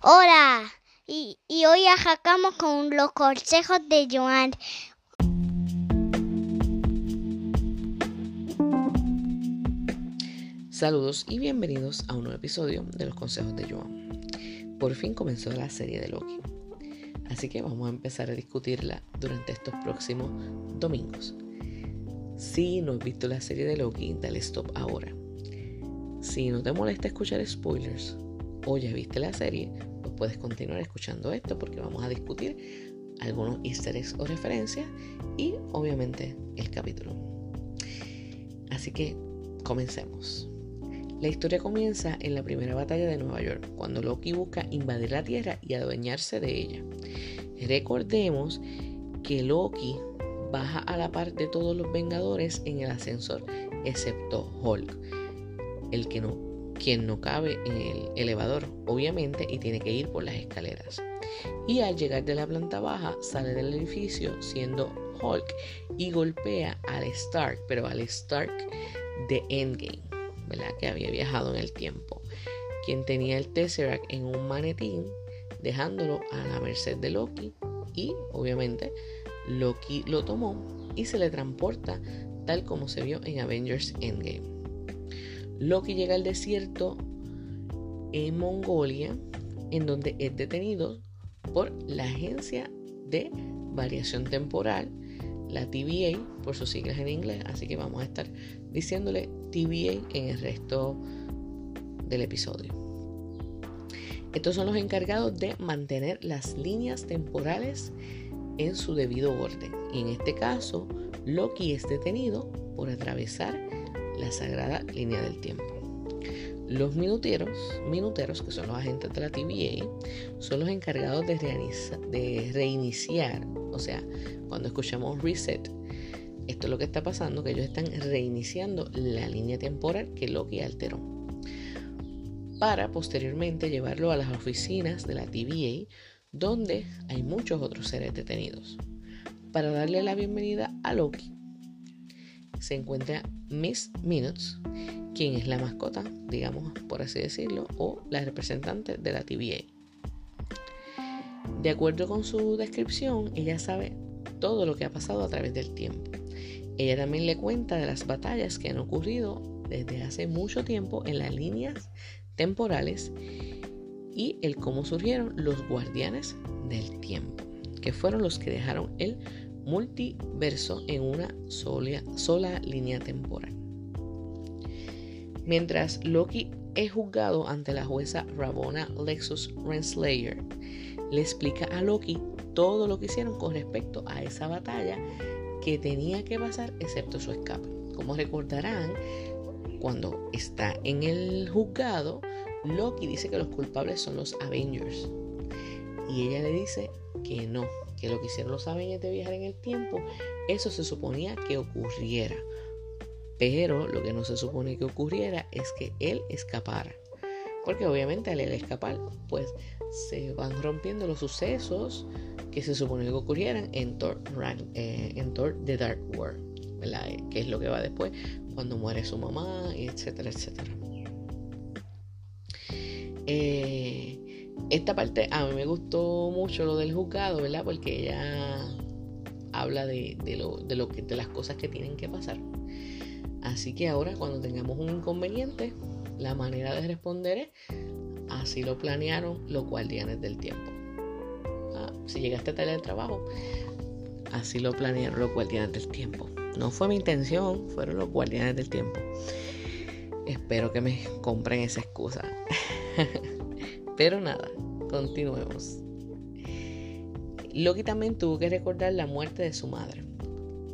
Hola, y, hoy arrancamos con los consejos de Joan. Saludos y bienvenidos a un nuevo episodio de los consejos de Joan. Por fin comenzó la serie de Loki, así que vamos a empezar a discutirla durante estos próximos domingos. Si no has visto la serie de Loki, dale stop ahora. Si no te molesta escuchar spoilers o ya viste la serie, pues puedes continuar escuchando esto porque vamos a discutir algunos easter eggs o referencias y obviamente el capítulo. Así que comencemos. La historia comienza en la primera batalla de Nueva York, cuando Loki busca invadir la Tierra y adueñarse de ella. Recordemos que Loki baja a la par de todos los Vengadores en el ascensor, excepto Hulk, el que no, quien no cabe en el elevador, obviamente, y tiene que ir por las escaleras. Y al llegar de la planta baja, sale del edificio siendo Hulk y golpea al Stark, pero al Stark de Endgame. Que había viajado en el tiempo, quien tenía el Tesseract en un manetín, dejándolo a la merced de Loki y obviamente Loki lo tomó y se le transporta tal como se vio en Avengers Endgame. Loki llega al desierto en Mongolia, en donde es detenido por la Agencia de Variación Temporal, la TVA, por sus siglas en inglés, así que vamos a estar diciéndole TVA en el resto del episodio. Estos son los encargados de mantener las líneas temporales en su debido orden. Y en este caso, Loki es detenido por atravesar la sagrada línea del tiempo. Los minuteros, minuteros, que son los agentes de la TVA, son los encargados de, reiniciar, o sea, cuando escuchamos reset, esto es lo que está pasando, que ellos están reiniciando la línea temporal que Loki alteró. Para posteriormente llevarlo a las oficinas de la TVA, donde hay muchos otros seres detenidos. Para darle la bienvenida a Loki, se encuentra Miss Minutes, quien es la mascota, digamos por así decirlo, o la representante de la TVA. De acuerdo con su descripción, ella sabe todo lo que ha pasado a través del tiempo. Ella también le cuenta de las batallas que han ocurrido desde hace mucho tiempo en las líneas temporales y el cómo surgieron los guardianes del tiempo, que fueron los que dejaron el multiverso en una sola, línea temporal. Mientras Loki es juzgado ante la jueza Rabona Lexus Renslayer, le explica a Loki todo lo que hicieron con respecto a esa batalla que tenía que pasar excepto su escape. Como recordarán, cuando está en el juzgado, Loki dice que los culpables son los Avengers. Y ella le dice que no, que lo que hicieron los Avengers de viajar en el tiempo, eso se suponía que ocurriera. Pero lo que no se supone que ocurriera es que él escapara. Porque obviamente al él escapar, pues se van rompiendo los sucesos que se supone que ocurrieran en Thor, eh, en Thor The Dark World, ¿verdad? Eh, que es lo que va después cuando muere su mamá, etcétera, etcétera. Eh, esta parte a mí me gustó mucho lo del juzgado, ¿verdad? Porque ella habla de, lo, de, lo que, de las cosas que tienen que pasar. Así que ahora cuando tengamos un inconveniente, la manera de responder es así lo planearon los guardianes del tiempo si llegaste tarde al trabajo, así lo planearon los guardianes del tiempo. No fue mi intención, fueron los guardianes del tiempo. Espero que me compren esa excusa. Pero nada, continuemos. Loki también tuvo que recordar la muerte de su madre.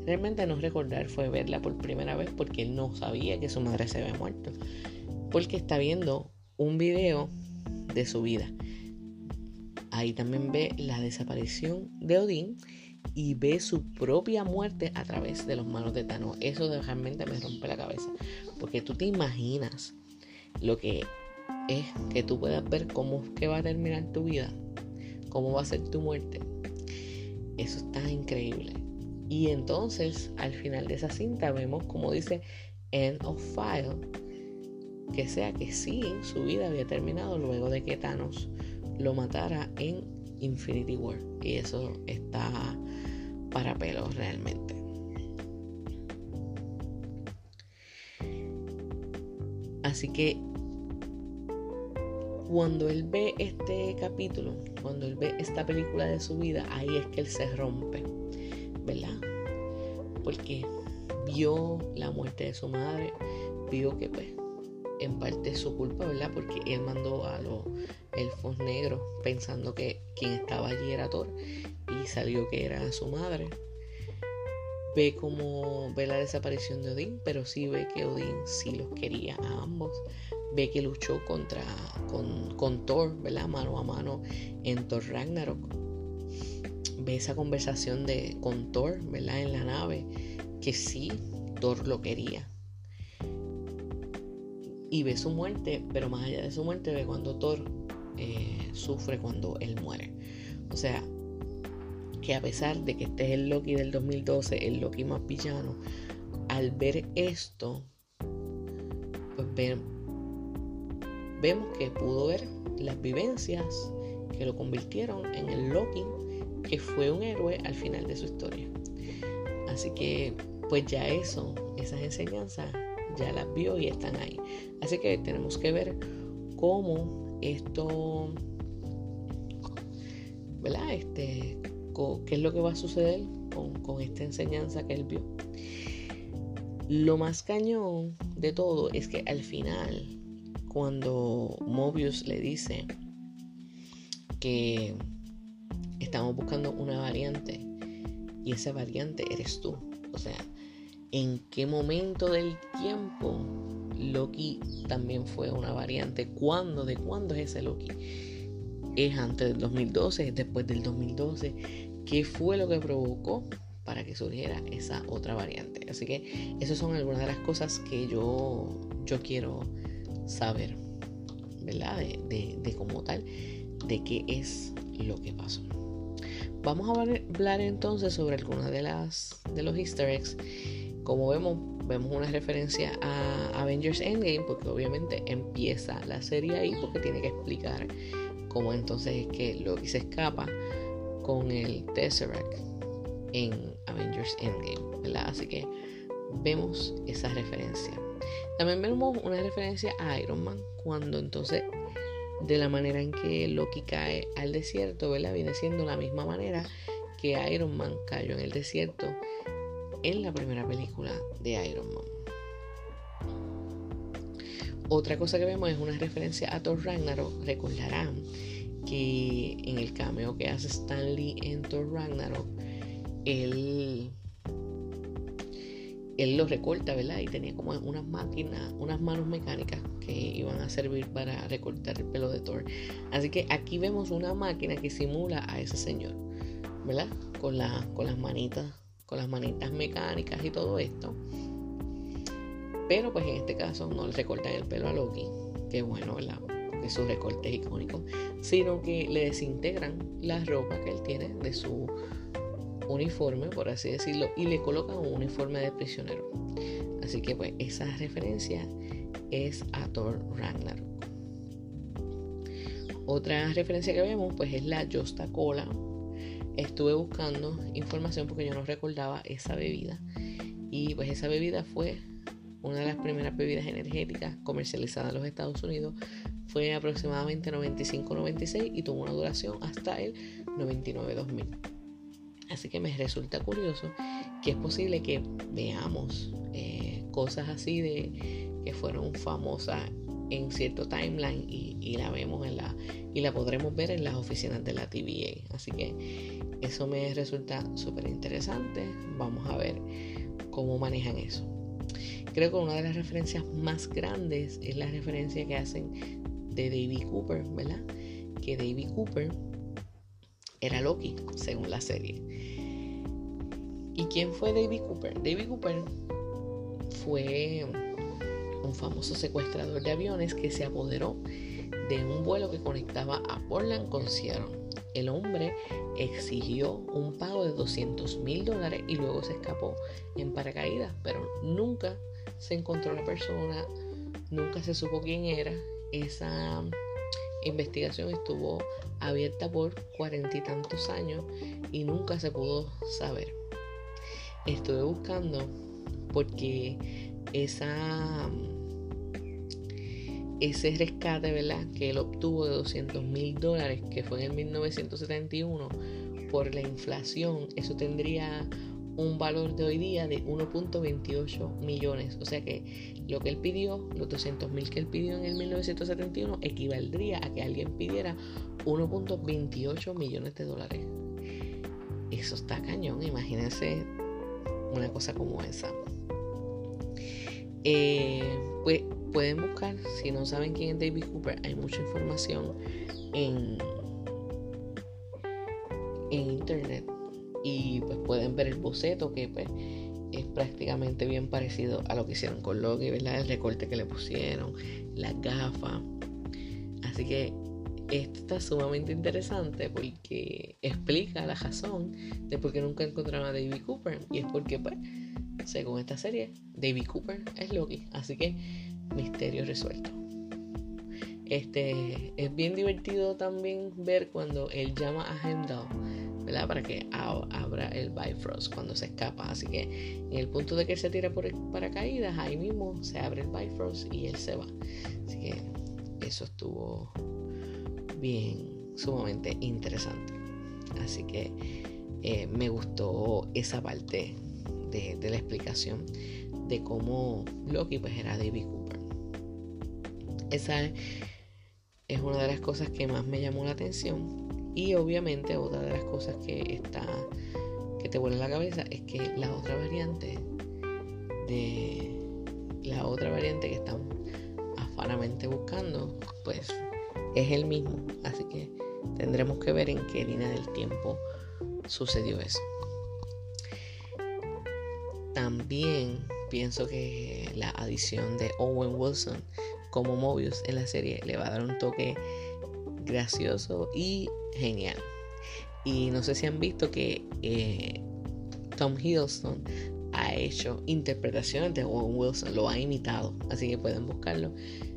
Realmente no recordar fue verla por primera vez porque no sabía que su madre se había muerto. Porque está viendo un video de su vida. Ahí también ve la desaparición de Odín y ve su propia muerte a través de los manos de Thanos. Eso realmente me rompe la cabeza. Porque tú te imaginas lo que es que tú puedas ver cómo que va a terminar tu vida, cómo va a ser tu muerte. Eso está increíble. Y entonces, al final de esa cinta, vemos como dice End of File, que sea que sí, su vida había terminado luego de que Thanos lo matara en Infinity War. Y eso está para pelos realmente. Así que cuando él ve este capítulo, cuando él ve esta película de su vida, ahí es que él se rompe, ¿verdad? Porque vio la muerte de su madre, vio que pues en parte es su culpa, ¿verdad? Porque él mandó a los elfos negros pensando que quien estaba allí era Thor y salió que era su madre. Ve como ve la desaparición de Odín, pero sí ve que Odín sí los quería a ambos. Ve que luchó contra con, Thor, ¿verdad? Mano a mano en Thor Ragnarok. Ve esa conversación de con Thor, ¿verdad? En la nave, que sí, Thor lo quería y ve su muerte, pero más allá de su muerte ve cuando Thor eh, sufre cuando él muere. O sea, que a pesar de que este es el Loki del 2012, el Loki más villano, al ver esto, pues vemos que pudo ver las vivencias que lo convirtieron en el Loki que fue un héroe al final de su historia. Así que, pues ya eso, esas enseñanzas ya las vio y están ahí. Así que tenemos que ver cómo esto, ¿verdad? Este, qué es lo que va a suceder con, con esta enseñanza que él vio. Lo más cañón de todo es que al final, cuando Mobius le dice que estamos buscando una variante y esa variante eres tú, o sea, en qué momento del tiempo Loki también fue una variante. ¿Cuándo? ¿De cuándo es ese Loki? ¿Es antes del 2012? ¿Es después del 2012? ¿Qué fue lo que provocó para que surgiera esa otra variante? Así que esas son algunas de las cosas que yo, yo quiero saber, ¿verdad? De, de, como tal, de qué es lo que pasó. Vamos a hablar entonces sobre algunas de las de los easter eggs como vemos, vemos una referencia a Avengers Endgame porque obviamente empieza la serie ahí porque tiene que explicar cómo entonces es que Loki se escapa con el Tesseract en Avengers Endgame, ¿verdad? Así que vemos esa referencia. También vemos una referencia a Iron Man cuando entonces de la manera en que Loki cae al desierto, ¿verdad? Viene siendo la misma manera que Iron Man cayó en el desierto en la primera película de Iron Man. Otra cosa que vemos es una referencia a Thor Ragnarok. Recordarán que en el cameo que hace Stanley en Thor Ragnarok, él, él lo recorta, ¿verdad? Y tenía como unas máquinas, unas manos mecánicas que iban a servir para recortar el pelo de Thor. Así que aquí vemos una máquina que simula a ese señor, ¿verdad? Con, con las manitas con las manitas mecánicas y todo esto. Pero pues en este caso no le recortan el pelo a Loki, que bueno, ¿verdad? Que su recorte es icónico, sino que le desintegran la ropa que él tiene de su uniforme, por así decirlo, y le colocan un uniforme de prisionero. Así que pues esa referencia es a Thor Ragnarok. Otra referencia que vemos pues es la Josta Cola estuve buscando información porque yo no recordaba esa bebida. Y pues esa bebida fue una de las primeras bebidas energéticas comercializadas en los Estados Unidos. Fue aproximadamente 95-96 y tuvo una duración hasta el 99-2000. Así que me resulta curioso que es posible que veamos eh, cosas así de que fueron famosas en cierto timeline y, la vemos en la y la podremos ver en las oficinas de la TVA así que eso me resulta súper interesante vamos a ver cómo manejan eso. Creo que una de las referencias más grandes es la referencia que hacen de David Cooper verdad que David Cooper era Loki según la serie ¿y quién fue David Cooper? David Cooper fue un famoso secuestrador de aviones que se apoderó de un vuelo que conectaba a Portland con Seattle. El hombre exigió un pago de 200 mil dólares y luego se escapó en paracaídas, pero nunca se encontró la persona, nunca se supo quién era. Esa, investigación estuvo abierta por cuarenta y tantos años y nunca se pudo saber. Estuve buscando porque ese rescate, ¿verdad? Que él obtuvo de 200 mil dólares, que fue en 1971, por la inflación, eso tendría un valor de hoy día de 1.28 millones. O sea que lo que él pidió, los 200 mil que él pidió en el 1971, equivaldría a que alguien pidiera 1.28 millones de dólares. Eso está cañón, imagínense una cosa como esa. Eh, pues pueden buscar, si no saben quién es David Cooper, hay mucha información en, en internet y pues pueden ver el boceto que pues es prácticamente bien parecido a lo que hicieron con Loki, ¿verdad? El recorte que le pusieron, las gafas. Así que esto está sumamente interesante porque explica la razón de por qué nunca encontraron a David Cooper. Y es porque, pues, según esta serie, David Cooper es Loki. Así que, misterio resuelto. Este es bien divertido también ver cuando él llama a Heimdall para que abra el Bifrost cuando se escapa. Así que en el punto de que él se tira por paracaídas, ahí mismo se abre el Bifrost y él se va. Así que eso estuvo bien, sumamente interesante. Así que eh, me gustó esa parte de, la explicación de cómo Loki pues era David Cooper. Esa es una de las cosas que más me llamó la atención y obviamente otra de las cosas que está que te vuelve la cabeza es que la otra variante de la otra variante que están afanamente buscando, pues es el mismo. Así que tendremos que ver en qué línea del tiempo sucedió eso. También pienso que la adición de Owen Wilson como Mobius en la serie le va a dar un toque gracioso y genial. Y no sé si han visto que eh, Tom Hiddleston ha hecho interpretaciones de Owen Wilson, lo ha imitado, así que pueden buscarlo.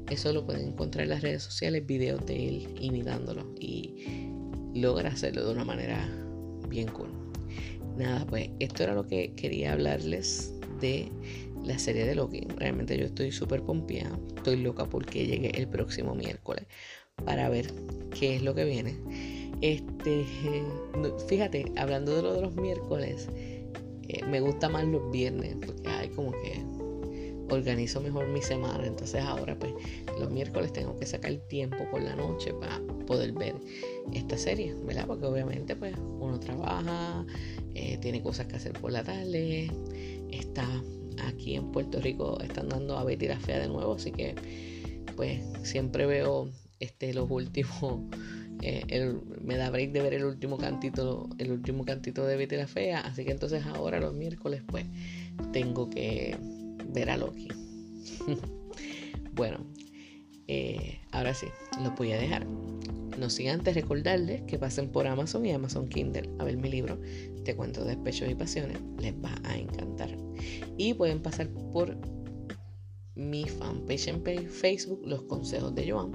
Eso lo pueden encontrar en las redes sociales, videos de él imitándolo y logra hacerlo de una manera bien cool. Nada, pues esto era lo que quería hablarles de la serie de Loki. Realmente yo estoy súper pompeada, estoy loca porque llegue el próximo miércoles para ver qué es lo que viene. Este, fíjate, hablando de lo de los miércoles, eh, me gusta más los viernes porque hay como que organizo mejor mi semana. Entonces ahora pues los miércoles tengo que sacar tiempo por la noche para poder ver esta serie, ¿verdad? Porque obviamente pues uno trabaja, eh, tiene cosas que hacer por la tarde, está aquí en Puerto Rico, están dando a Betty la Fea de nuevo, así que pues siempre veo este, los últimos, eh, me da break de ver el último cantito, el último cantito de Betty la Fea, así que entonces ahora los miércoles pues tengo que ver a Loki. bueno, eh, ahora sí, los voy a dejar. No sin antes recordarles que pasen por Amazon y Amazon Kindle a ver mi libro Te cuento despechos y pasiones. Les va a encantar. Y pueden pasar por mi fanpage en Facebook, Los Consejos de Joan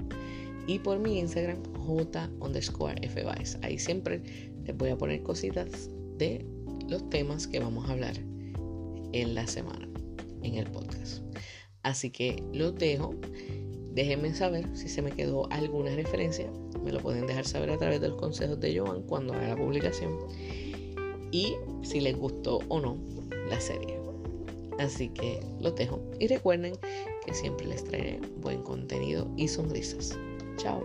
y por mi Instagram j underscore fvice. Ahí siempre les voy a poner cositas de los temas que vamos a hablar en la semana en el podcast. Así que los dejo. Déjenme saber si se me quedó alguna referencia. Me lo pueden dejar saber a través de los consejos de Joan cuando haga la publicación. Y si les gustó o no la serie. Así que los dejo. Y recuerden que siempre les traeré buen contenido y sonrisas. Tchau.